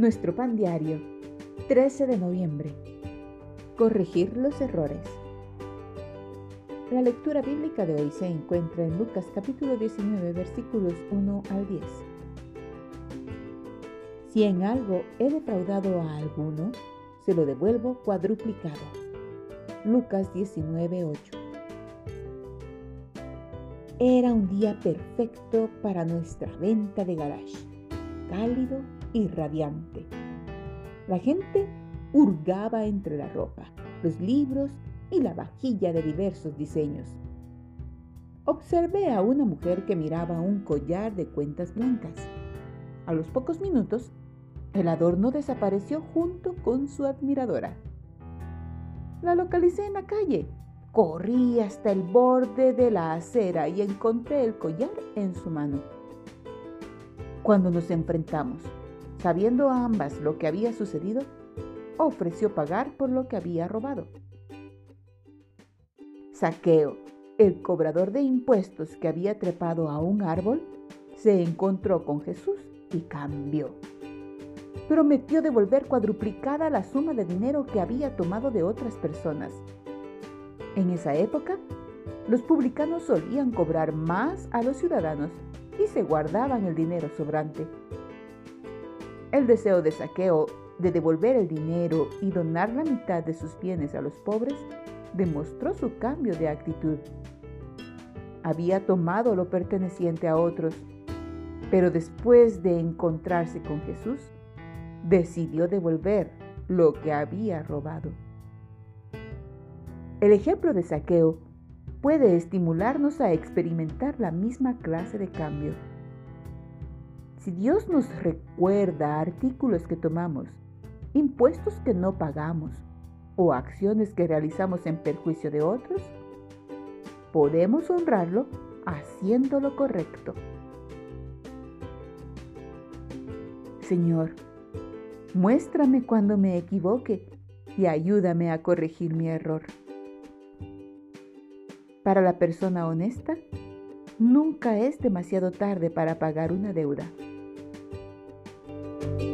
Nuestro pan diario, 13 de noviembre. Corregir los errores. La lectura bíblica de hoy se encuentra en Lucas capítulo 19 versículos 1 al 10. Si en algo he defraudado a alguno, se lo devuelvo cuadruplicado. Lucas 19, 8. Era un día perfecto para nuestra venta de garage, cálido y radiante. La gente hurgaba entre la ropa, los libros y la vajilla de diversos diseños. Observé a una mujer que miraba un collar de cuentas blancas. A los pocos minutos, el adorno desapareció junto con su admiradora. La localicé en la calle. Corrí hasta el borde de la acera y encontré el collar en su mano. Cuando nos enfrentamos, Sabiendo ambas lo que había sucedido, ofreció pagar por lo que había robado. Saqueo, el cobrador de impuestos que había trepado a un árbol, se encontró con Jesús y cambió. Prometió devolver cuadruplicada la suma de dinero que había tomado de otras personas. En esa época, los publicanos solían cobrar más a los ciudadanos y se guardaban el dinero sobrante. El deseo de saqueo de devolver el dinero y donar la mitad de sus bienes a los pobres demostró su cambio de actitud. Había tomado lo perteneciente a otros, pero después de encontrarse con Jesús, decidió devolver lo que había robado. El ejemplo de saqueo puede estimularnos a experimentar la misma clase de cambio. Si Dios nos recuerda artículos que tomamos, impuestos que no pagamos o acciones que realizamos en perjuicio de otros, podemos honrarlo haciendo lo correcto. Señor, muéstrame cuando me equivoque y ayúdame a corregir mi error. Para la persona honesta, nunca es demasiado tarde para pagar una deuda. thank you